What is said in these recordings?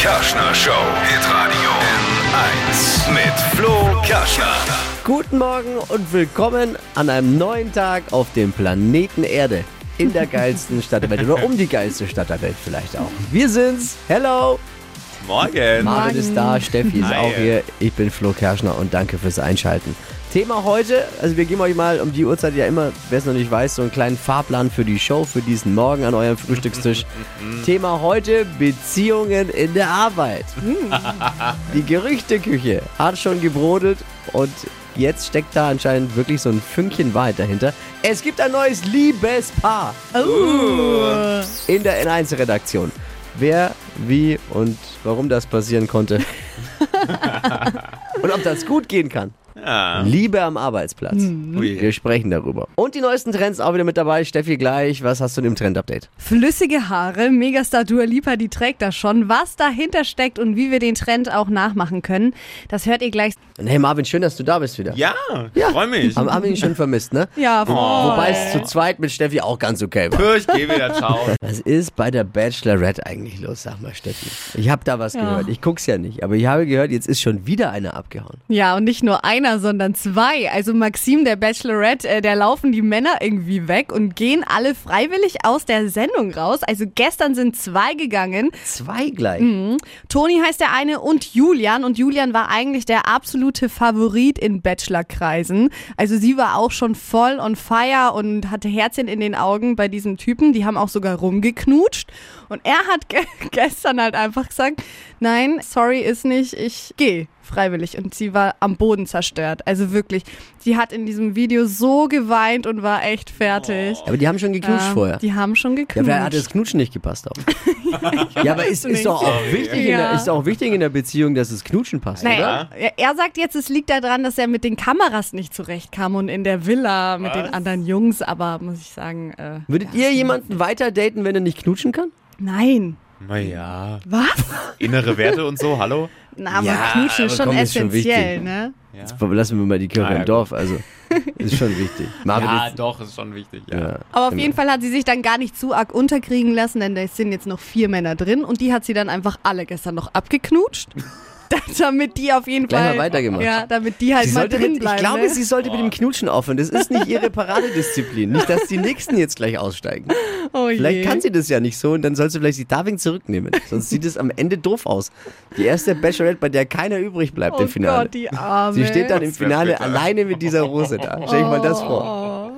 Kerschner Show. Hitradio N1 mit Flo Kerschner. Guten Morgen und willkommen an einem neuen Tag auf dem Planeten Erde. In der geilsten Stadt der Welt oder um die geilste Stadt der Welt vielleicht auch. Wir sind's. Hello. Morgen. Marvin ist da, Steffi ist Hi. auch hier. Ich bin Flo Kerschner und danke fürs Einschalten. Thema heute, also wir geben euch mal um die Uhrzeit ja immer, wer es noch nicht weiß, so einen kleinen Fahrplan für die Show, für diesen Morgen an eurem Frühstückstisch. Thema heute, Beziehungen in der Arbeit. Die Gerüchteküche hat schon gebrodelt und jetzt steckt da anscheinend wirklich so ein Fünkchen Wahrheit dahinter. Es gibt ein neues Liebespaar in der N1-Redaktion. Wer, wie und warum das passieren konnte und ob das gut gehen kann. Ja. Liebe am Arbeitsplatz. Ui. Wir sprechen darüber. Und die neuesten Trends auch wieder mit dabei. Steffi gleich, was hast du im Trend-Update? Flüssige Haare, Megastar Dua Lipa, die trägt das schon. Was dahinter steckt und wie wir den Trend auch nachmachen können, das hört ihr gleich. Und hey Marvin, schön, dass du da bist wieder. Ja, ich freu mich. Haben, haben wir ihn schon vermisst, ne? Ja, voll. Wobei es zu zweit mit Steffi auch ganz okay war. Ich geh wieder, ciao. Was ist bei der Bachelorette eigentlich los, sag mal Steffi? Ich habe da was gehört. Ich guck's ja nicht, aber ich habe gehört, jetzt ist schon wieder einer abgehauen. Ja, und nicht nur einer, sondern zwei. Also Maxim, der Bachelorette, äh, der laufen die Männer irgendwie weg und gehen alle freiwillig aus der Sendung raus. Also gestern sind zwei gegangen. Zwei gleich. Toni heißt der eine und Julian. Und Julian war eigentlich der absolute Favorit in Bachelor-Kreisen. Also sie war auch schon voll on fire und hatte Herzchen in den Augen bei diesem Typen. Die haben auch sogar rumgeknutscht. Und er hat ge gestern halt einfach gesagt, nein, sorry ist nicht, ich gehe freiwillig. Und sie war am Boden zerstört. Also wirklich, sie hat in diesem Video so geweint und war echt fertig. Aber die haben schon geknutscht Ja, vorher. Die haben schon Ja, geknutscht. vielleicht hat das Knutschen nicht gepasst auch. ja, aber ist, ist, doch auch wichtig in der, Ja. ist auch wichtig in der Beziehung, dass das Knutschen passt, oder? Naja, er- er sagt jetzt, es liegt daran, dass er mit den Kameras nicht zurechtkam und in der Villa mit den anderen Jungs, aber muss ich sagen, äh, Würdet ihr jemanden weiter daten, wenn er nicht knutschen kann? nein. Naja, Was? innere Werte und so, hallo? Aber Ja, Knutschen ist schon komm, ist schon essentiell, wichtig. ne? Jetzt lassen wir mal die Kirche Ah, ja, im Dorf, also ist schon wichtig. Marvin Ja, ist, doch, ist schon wichtig, ja. ja. Aber auf jeden Fall hat sie sich dann gar nicht zu arg unterkriegen lassen, denn da sind jetzt noch vier Männer drin und die hat sie dann einfach alle gestern noch abgeknutscht. damit die auf jeden Gleich mal Fall. weitergemacht. Ja, damit die halt Sie mal drin mit, bleiben. ich glaube, ne? sie sollte mit dem Knutschen aufhören. Das ist nicht ihre Paradedisziplin. Nicht, dass die Nächsten jetzt gleich aussteigen. oh je. Vielleicht kann sie das ja nicht so und dann soll sie vielleicht die Darwin zurücknehmen. Sonst sieht es am Ende doof aus. Die erste Bachelorette, bei der keiner übrig bleibt Oh im Finale. Gott, die Arme. Sie steht dann im Finale bitter. alleine mit dieser Rose da. Stell dir mal das vor.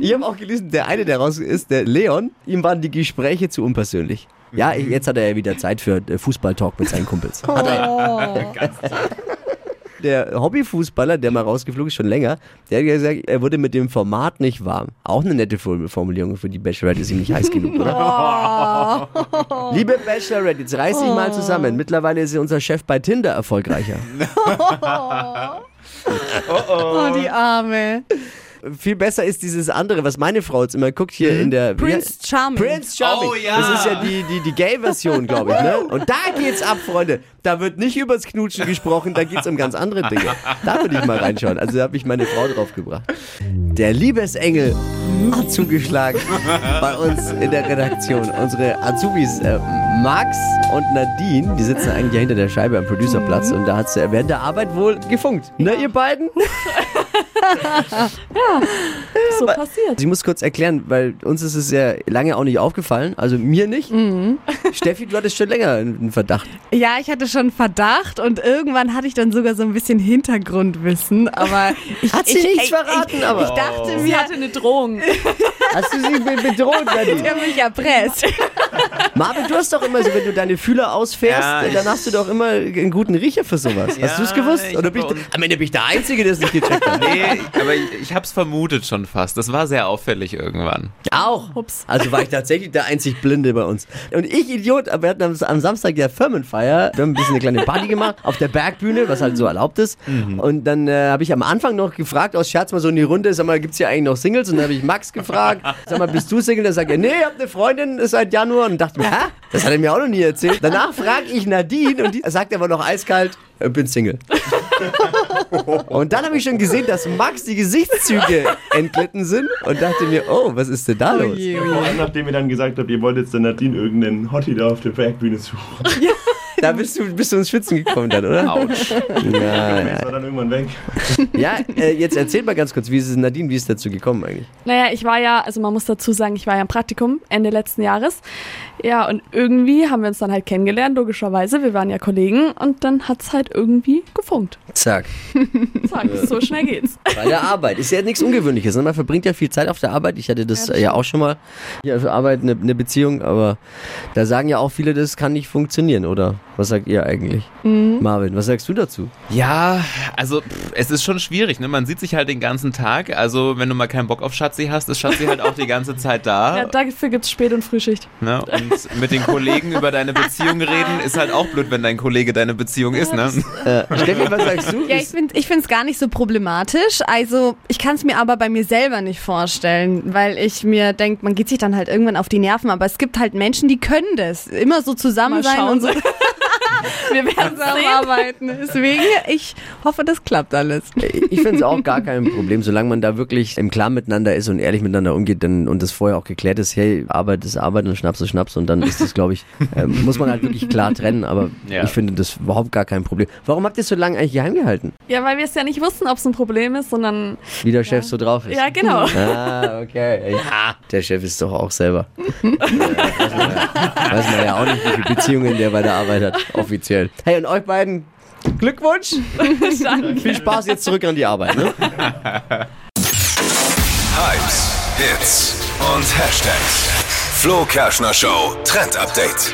Ich habe auch gelesen, der eine, der raus ist, der Leon, ihm waren die Gespräche zu unpersönlich. Ja, jetzt hat er ja wieder Zeit für äh, Fußballtalk mit seinen Kumpels. Hat er. Der Hobbyfußballer, der mal rausgeflogen ist, schon länger, der hat gesagt, er wurde mit dem Format nicht warm. Auch eine nette Formulierung für die Bachelorette ist ihm nicht heiß genug, oder? Liebe Bachelorette, jetzt reiß dich mal zusammen. Mittlerweile ist unser Chef bei Tinder erfolgreicher. Oh, die Arme. Viel besser ist dieses andere, was meine Frau jetzt immer guckt hier in der... Prince Charming. Prince Charming. Oh, ja. Das ist ja die, die, die Gay-Version, glaube ich. Ne? Und da geht's ab, Freunde. Da wird nicht übers Knutschen gesprochen, da geht's um ganz andere Dinge. Da würde ich mal reinschauen. Also da habe ich meine Frau drauf gebracht. Der Liebesengel hat zugeschlagen bei uns in der Redaktion. Unsere Azubis äh, Max und Nadine, die sitzen eigentlich ja hinter der Scheibe am Producerplatz und da hat's äh, während der Arbeit wohl gefunkt. Ne, ihr beiden? so passiert. Ich muss kurz erklären, weil uns ist es ja lange auch nicht aufgefallen, also mir nicht. Steffi, du hattest schon länger einen Verdacht. Ja, ich hatte schon Verdacht und irgendwann hatte ich dann sogar so ein bisschen Hintergrundwissen, aber ich, Hat sie ich, nichts ich, verraten, ich, aber? Ich dachte Sie mir, hatte eine Drohung. Hast du sie be- bedroht, Nadine? der mich erpresst. Marvin, du hast doch immer so, wenn du deine Fühler ausfährst, Ja, dann hast du doch immer einen guten Riecher für sowas. Ja, hast du es gewusst? ich Oder bin ich, da- am Ende bin ich der Einzige, der es nicht gecheckt hat? Nee, aber ich, ich hab's vermutet schon fast. Das war sehr auffällig irgendwann. Auch. Ups. Also war ich tatsächlich der einzig Blinde bei uns. Und ich, Idiot, wir hatten am, am Samstag ja Firmenfeier. Ein bisschen eine kleine Party gemacht auf der Bergbühne, was halt so erlaubt ist. Und dann äh, habe ich am Anfang noch gefragt, aus Scherz mal so in die Runde, sag mal, gibt's hier eigentlich noch Singles? Und dann habe ich Max gefragt, sag mal, bist du Single? Dann sagt er, nee, ich hab eine Freundin ist seit Januar. Und dachte mir, hä? Das hat er mir auch noch nie erzählt. Danach frage ich Nadine und die sagt aber noch eiskalt, bin Single. Und dann habe ich schon gesehen, dass Max die Gesichtszüge entglitten sind und dachte mir, oh, was ist denn da los? Vor allem, nachdem ihr dann gesagt habt, ihr wollt jetzt der Nadine irgendeinen Hottie da auf der Bergbühne suchen. Da bist du, bist du ins Schwitzen gekommen dann, oder? Autsch. Ja, ja. Das war dann irgendwann weg. ja äh, jetzt erzähl mal ganz kurz, wie ist es Nadine, wie ist es dazu gekommen eigentlich? Naja, ich war ja, also man muss dazu sagen, ich war ja im Praktikum Ende letzten Jahres. Ja, und irgendwie haben wir uns dann halt kennengelernt, logischerweise. Wir waren ja Kollegen und dann hat's halt irgendwie gefunkt. Zack. Sag, so schnell geht's. Bei der Arbeit. Ist ja nichts Ungewöhnliches. ne? Man verbringt ja viel Zeit auf der Arbeit. Ich hatte das Ja, ja, das auch schon mal. Ja, für Arbeit eine, eine Beziehung, aber da sagen ja auch viele, das kann nicht funktionieren, oder? Was sagt ihr eigentlich? Marvin, was sagst du dazu? Ja, also pff, es ist schon schwierig, ne? Man sieht sich halt den ganzen Tag. Also wenn du mal keinen Bock auf Schatzi hast, ist Schatzi halt auch die ganze Zeit da. Ja, dafür gibt's Spät- und Frühschicht. Ne? Und mit den Kollegen über deine Beziehung reden, ist halt auch blöd, wenn dein Kollege deine Beziehung ist, ne? Äh, Steffi, was sagst du? Ja, ich finde ich es gar nicht so problematisch. Also ich kann es mir aber bei mir selber nicht vorstellen, weil ich mir denke, man geht sich dann halt irgendwann auf die Nerven. Aber es gibt halt Menschen, die können das. Immer so zusammen Mal sein schauen. und so. Wir werden zusammenarbeiten. Deswegen, ich hoffe, das klappt alles. Ich finde es auch gar kein Problem, solange man da wirklich im Klaren miteinander ist und ehrlich miteinander umgeht dann, und das vorher auch geklärt ist, hey, Arbeit ist Arbeit und Schnaps ist Schnaps und dann ist das, glaube ich, äh, muss man halt wirklich klar trennen, aber Ja. ich finde das überhaupt gar kein Problem. Warum habt ihr es so lange eigentlich geheim gehalten? Ja, weil wir es ja nicht wussten, ob es ein Problem ist, sondern Wie der Chef so drauf ist. ja, genau. Ah, okay. Ja, der Chef ist doch auch selber. Ja, weiß, man ja, weiß man ja auch nicht, wie viele Beziehungen der bei der Arbeit hat, offiziell. Hey, und euch beiden Glückwunsch. Viel Spaß jetzt zurück an die Arbeit. Ne? Hypes, Hits und Hashtags. Flo Kerschner Show Trend Update.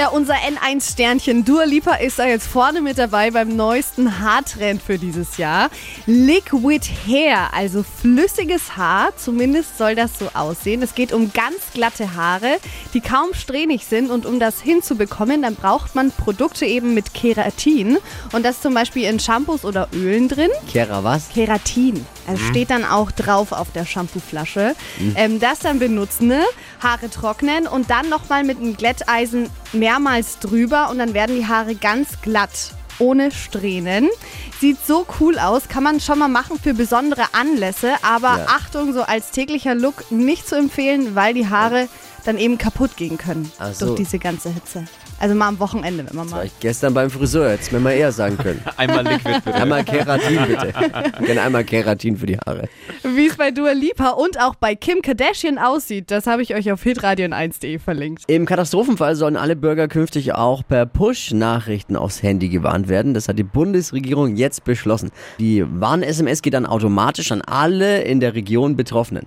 Ja, unser N1-Sternchen Dua Lipa ist da jetzt vorne mit dabei beim neuesten Haartrend für dieses Jahr. Liquid Hair, also flüssiges Haar, zumindest soll das so aussehen. Es geht um ganz glatte Haare, die kaum strähnig sind und um das hinzubekommen, dann braucht man Produkte eben mit Keratin und das zum Beispiel in Shampoos oder Ölen drin. Kera, was? Keratin. Also steht dann auch drauf auf der Shampooflasche. Ähm, das dann benutzen, ne? Haare trocknen und dann nochmal mit einem Glätteisen mehrmals drüber und dann werden die Haare ganz glatt. Ohne Strähnen. Sieht so cool aus, kann man schon mal machen für besondere Anlässe, aber Ja. Achtung, so als täglicher Look nicht zu empfehlen, weil die Haare dann eben kaputt gehen können Ach so. durch diese ganze Hitze. Also mal am Wochenende, wenn man War mal. ich gestern beim Friseur, hätte es mir mal eher sagen können. Einmal Liquid bitte. Einmal Keratin bitte. Gerne einmal Keratin für die Haare. Wie es bei Dua Lipa und auch bei Kim Kardashian aussieht, das habe ich euch auf hitradion1.de verlinkt. Im Katastrophenfall sollen alle Bürger künftig auch per Push-Nachrichten aufs Handy gewarnt werden. Das hat die Bundesregierung jetzt beschlossen. Die Warn-SMS geht dann automatisch an alle in der Region Betroffenen.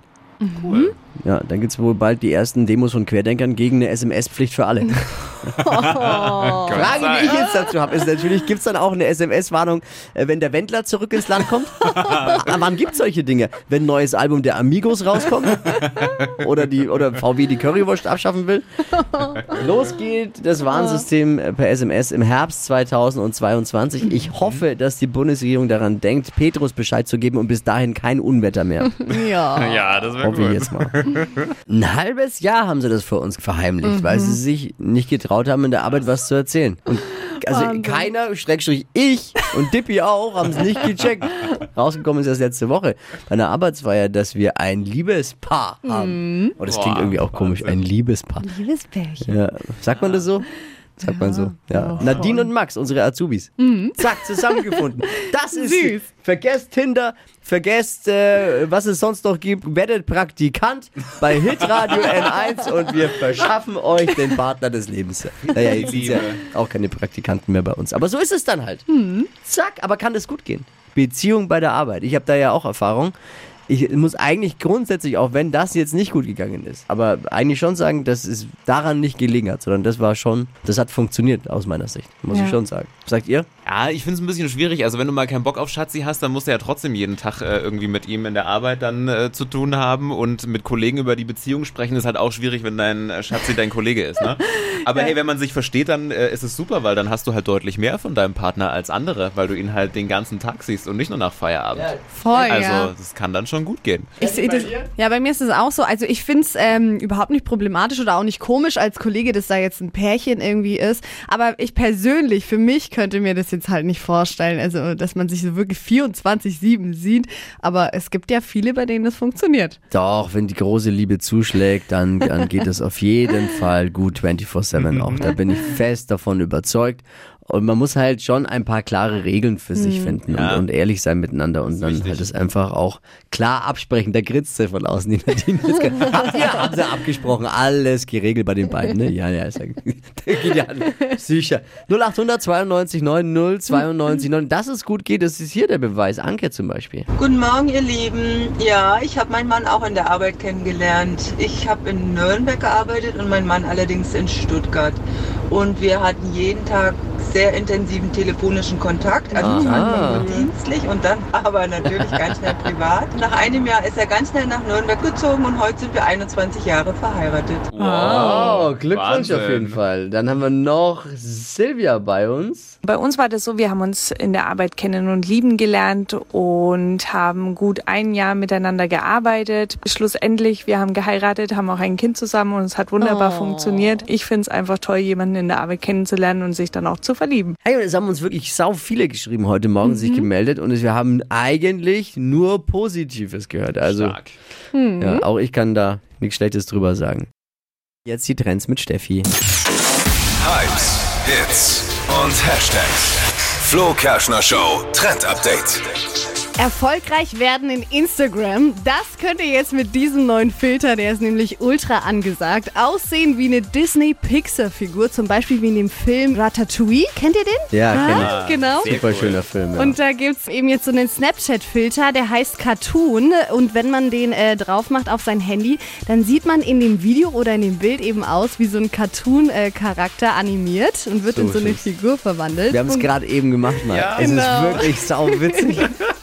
Cool. Ja, dann gibt es wohl bald die ersten Demos von Querdenkern gegen eine SMS-Pflicht für alle. Frage, die ich jetzt dazu habe, ist natürlich, gibt es dann auch eine SMS-Warnung, äh, wenn der Wendler zurück ins Land kommt? Ab wann gibt es solche Dinge? Wenn ein neues Album der Amigos rauskommt? Oder, die, oder VW die Currywurst abschaffen will? Los geht das Warnsystem äh, per SMS im Herbst 2022. Ich hoffe, dass die Bundesregierung daran denkt, Petrus Bescheid zu geben und bis dahin kein Unwetter mehr. Ja. Ja, das wäre cool. jetzt mal. Ein halbes Jahr haben sie das vor uns verheimlicht, weil sie sich nicht getraut haben, in der Arbeit was zu erzählen. Und also Wahnsinn. keiner, Schrägstrich ich und Dippy auch, haben es nicht gecheckt. Rausgekommen ist erst letzte Woche bei einer Arbeitsfeier, dass wir ein Liebespaar haben. Und das klingt Boah, irgendwie auch komisch, ein Liebespaar. Liebes Pärchen. Ja. Sagt man das so? Sagt man so. Ja. Nadine und Max, unsere Azubis. Zack, zusammengefunden. Das ist Süß. Vergesst Tinder, vergesst, äh, was es sonst noch gibt. Werdet Praktikant bei Hitradio N1 und wir verschaffen euch den Partner des Lebens. Naja, jetzt sind ja auch keine Praktikanten mehr bei uns. Aber so ist es dann halt. Zack, aber kann das gut gehen? Beziehung bei der Arbeit. Ich habe da ja auch Erfahrung. Ich muss eigentlich grundsätzlich, auch wenn das jetzt nicht gut gegangen ist, aber eigentlich schon sagen, dass es daran nicht gelegen hat, sondern das war schon, das hat funktioniert aus meiner Sicht, muss Ja. ich schon sagen. Sagt ihr? Ja, ich finde es ein bisschen schwierig. Also wenn du mal keinen Bock auf Schatzi hast, dann musst du ja trotzdem jeden Tag äh, irgendwie mit ihm in der Arbeit dann äh, zu tun haben und mit Kollegen über die Beziehung sprechen. ist halt auch schwierig, wenn dein äh, Schatzi dein Kollege ist. Ne? Aber hey, wenn man sich versteht, dann äh, ist es super, weil dann hast du halt deutlich mehr von deinem Partner als andere, weil du ihn halt den ganzen Tag siehst und nicht nur nach Feierabend. Voll, Also ja. das kann dann schon schon gut gehen. Ich sehe das. Ja, bei mir ist es auch so. Also ich finde es ähm, überhaupt nicht problematisch oder auch nicht komisch als Kollege, dass da jetzt ein Pärchen irgendwie ist. Aber ich persönlich, für mich könnte mir das jetzt halt nicht vorstellen. Also, dass man sich so wirklich 24-7 sieht. Aber es gibt ja viele, bei denen das funktioniert. Doch, wenn die große Liebe zuschlägt, dann, dann geht es auf jeden Fall gut 24-7 auch. Da bin ich fest davon überzeugt. Und man muss halt schon ein paar klare Regeln für sich finden Ja. und, und ehrlich sein miteinander und dann wichtig. halt es einfach auch klar absprechen. Da gritzt sie von außen die Nadine. Habt ihr, haben sie abgesprochen, alles geregelt bei den beiden, ne? Ja, ja, ist ja, geht ja sicher. 0800 92 90 92 9. Dass es gut geht, das ist hier der Beweis. Anke zum Beispiel. Guten Morgen, ihr Lieben. Ja, ich habe meinen Mann auch in der Arbeit kennengelernt. Ich habe in Nürnberg gearbeitet und mein Mann allerdings in Stuttgart. Und wir hatten jeden Tag sehr intensiven telefonischen Kontakt, also Aha. Anfang nur dienstlich und dann aber natürlich ganz schnell privat. Nach einem Jahr ist er ganz schnell nach Nürnberg gezogen und heute sind wir 21 Jahre verheiratet. Wow, Glückwunsch Wahnsinn. auf jeden Fall. Dann haben wir noch Silvia bei uns. Bei uns war das so, wir haben uns in der Arbeit kennen und lieben gelernt und haben gut ein Jahr miteinander gearbeitet. Schlussendlich, wir haben geheiratet, haben auch ein Kind zusammen und es hat wunderbar Oh. funktioniert. Ich finde es einfach toll, jemanden in der Arbeit kennenzulernen und sich dann auch zu verlieben. Hey, und es haben uns wirklich sau viele geschrieben heute Morgen, sich gemeldet und wir haben eigentlich nur Positives gehört. Also, Stark. ja, auch ich kann da nichts Schlechtes drüber sagen. Jetzt die Trends mit Steffi. Hypes, Hits und Hashtags. Flo Kerschner Show Trend Update. Erfolgreich werden in Instagram, das könnt ihr jetzt mit diesem neuen Filter, der ist nämlich ultra angesagt, aussehen wie eine Disney-Pixar-Figur, zum Beispiel wie in dem Film Ratatouille. Kennt ihr den? Ja, Ah, genau. ich. Super schöner Film. Ja. Und da gibt's eben jetzt so einen Snapchat-Filter, der heißt Cartoon. Und wenn man den äh, drauf macht auf sein Handy, dann sieht man in dem Video oder in dem Bild eben aus wie so ein Cartoon-Charakter animiert und wird So in so eine schön. Figur verwandelt. wir haben es gerade eben gemacht, mal. Ja. es Genau. ist wirklich sau witzig.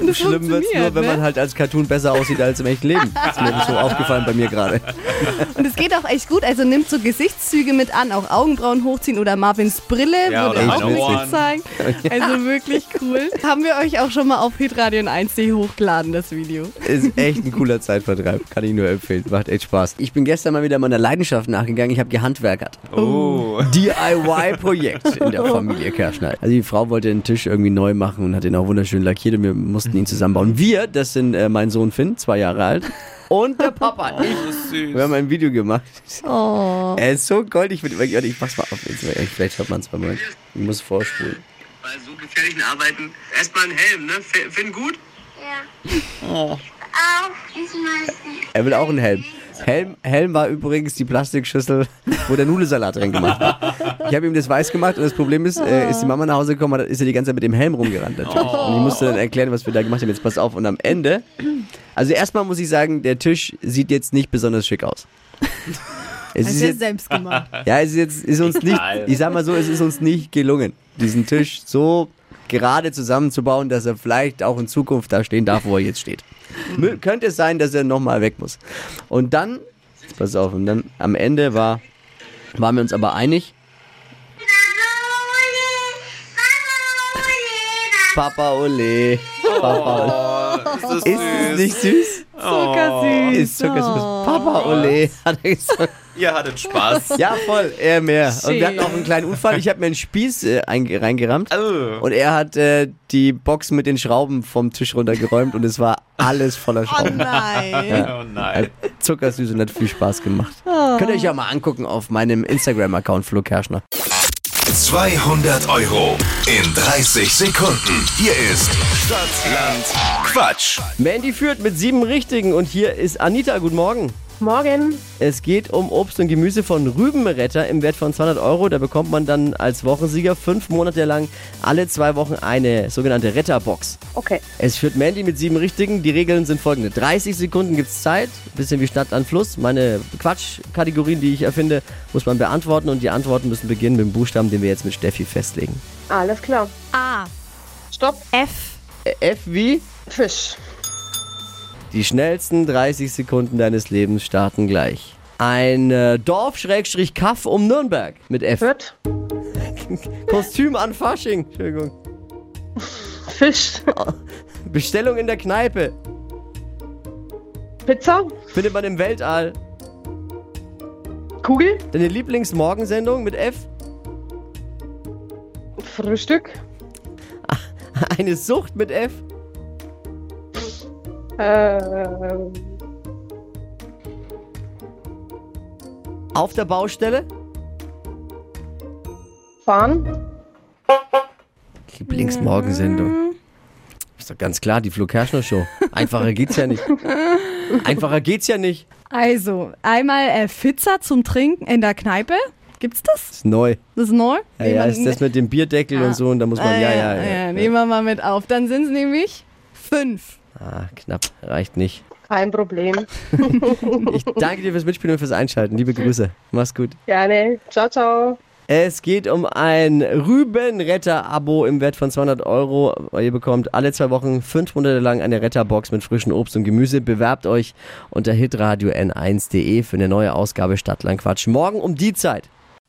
Schlimm wird's nur, funktioniert, wenn ne? man halt als Cartoon besser aussieht als im echten Leben. Das ist mir so aufgefallen bei mir gerade. Und es geht auch echt gut. Also nimmt so Gesichtszüge mit an, auch Augenbrauen hochziehen oder Marvins Brille Ja, oder auch Ohren. gezeigt. Also wirklich cool. Haben wir euch auch schon mal auf hitradio 1.de hochgeladen, das Video. Ist echt ein cooler Zeitvertreib. Kann ich nur empfehlen. Macht echt Spaß. Ich bin gestern mal wieder meiner Leidenschaft nachgegangen. Ich habe gehandwerkert. Oh. DIY-Projekt in der Familie Kerschner. Also die Frau wollte den Tisch irgendwie neu machen und hat ihn auch wunderschön lackiert und wir mussten ihn zusammenbauen. Wir, das sind äh, mein Sohn Finn, zwei Jahre alt, und der Papa. Ich, Süß. wir haben ein Video gemacht. Oh. Er ist so goldig. Ich, ich, ich mach's mal auf. Vielleicht hört man es beim Moment. Ich muss vorspulen. bei so gefährlichen Arbeiten erstmal ein Helm, ne? F- Finden gut? Auch diesmal Er will auch einen Helm. Helm, Helm war übrigens die Plastikschüssel, wo der Nudelsalat drin gemacht hat. Ich habe ihm das weiß gemacht und das Problem ist, äh, ist die Mama nach Hause gekommen, hat- ist er die ganze Zeit mit dem Helm rumgerannt natürlich. Und ich musste dann erklären, was wir da gemacht haben. Jetzt pass auf. Und am Ende, also erstmal muss ich sagen, der Tisch sieht jetzt nicht besonders schick aus. Es Das ist jetzt, selbst gemacht. ja, es ist jetzt ist uns nicht, ich sag mal so, es ist uns nicht gelungen, diesen Tisch so gerade zusammenzubauen, dass er vielleicht auch in Zukunft da stehen darf, wo er jetzt steht. Könnte es sein, dass er nochmal weg muss. Und dann, pass auf, und dann am Ende war, waren wir uns aber einig, Papa Ole, Papa Ole. Oh, ist das Ist es nicht süß? Zucker süß. Ist zuckersüß. Papa Ole, hat er gesagt. Ihr hattet Spaß. Ja, voll, er mehr. Und wir Schön. hatten auch einen kleinen Unfall. Ich habe mir einen Spieß äh, einge- reingerammt. Oh. Und er hat äh, die Box mit den Schrauben vom Tisch runtergeräumt und es war alles voller Oh Schrauben. nein. Oh nein. Zuckersüß und hat viel Spaß gemacht. Könnt ihr euch ja mal angucken auf meinem Instagram-Account Flo Kerschner. 200 Euro in 30 Sekunden. Hier ist Stadtland Quatsch. Mandy führt mit sieben Richtigen und hier ist Anita. Guten Morgen. Morgen. Es geht um Obst und Gemüse von Rübenretter im Wert von 200 Euro. Da bekommt man dann als Wochensieger fünf Monate lang alle zwei Wochen eine sogenannte Retterbox. Okay. Es führt Mandy mit sieben Richtigen. Die Regeln sind folgende. 30 Sekunden gibt's Zeit. Bisschen wie Stadt an Fluss. Meine Quatschkategorien, die ich erfinde, muss man beantworten. Und die Antworten müssen beginnen mit dem Buchstaben, den wir jetzt mit Steffi festlegen. Alles klar. A. Stopp. F. Äh, F wie? Fisch. Die schnellsten 30 Sekunden deines Lebens starten gleich. Ein äh, Dorf-Kaff um Nürnberg mit F. Wird. Kostüm an Fasching. Entschuldigung. Fisch. Bestellung in der Kneipe. Pizza, Findet man im Weltall. Kugel, Deine Lieblingsmorgensendung mit F? Frühstück, Eine Sucht mit F? Äh, Auf der Baustelle? Fahren, Lieblingsmorgensendung. Ist doch ganz klar, die Flo Kerschner Show. Einfacher geht's ja nicht. Einfacher geht's ja nicht. Also, einmal äh, Pizza zum Trinken in der Kneipe. Gibt's das? Ist neu. Das ist neu? Ja, ja, ist das mit dem Bierdeckel und so und da muss man, Ah, ja, ja, ja. Nehmen wir mal mit auf. Dann sind es nämlich fünf. Ah, knapp, reicht nicht. kein Problem. Ich danke dir fürs Mitspielen und fürs Einschalten. Liebe Grüße. Mach's gut. Gerne. Ciao, ciao. Es geht um ein Rübenretter-Abo im Wert von 200 Euro. Ihr bekommt alle zwei Wochen fünf Monate lang eine Retterbox mit frischen Obst und Gemüse. Bewerbt euch unter hitradio n1.de für eine neue Ausgabe Stadtlandquatsch. Morgen um die Zeit.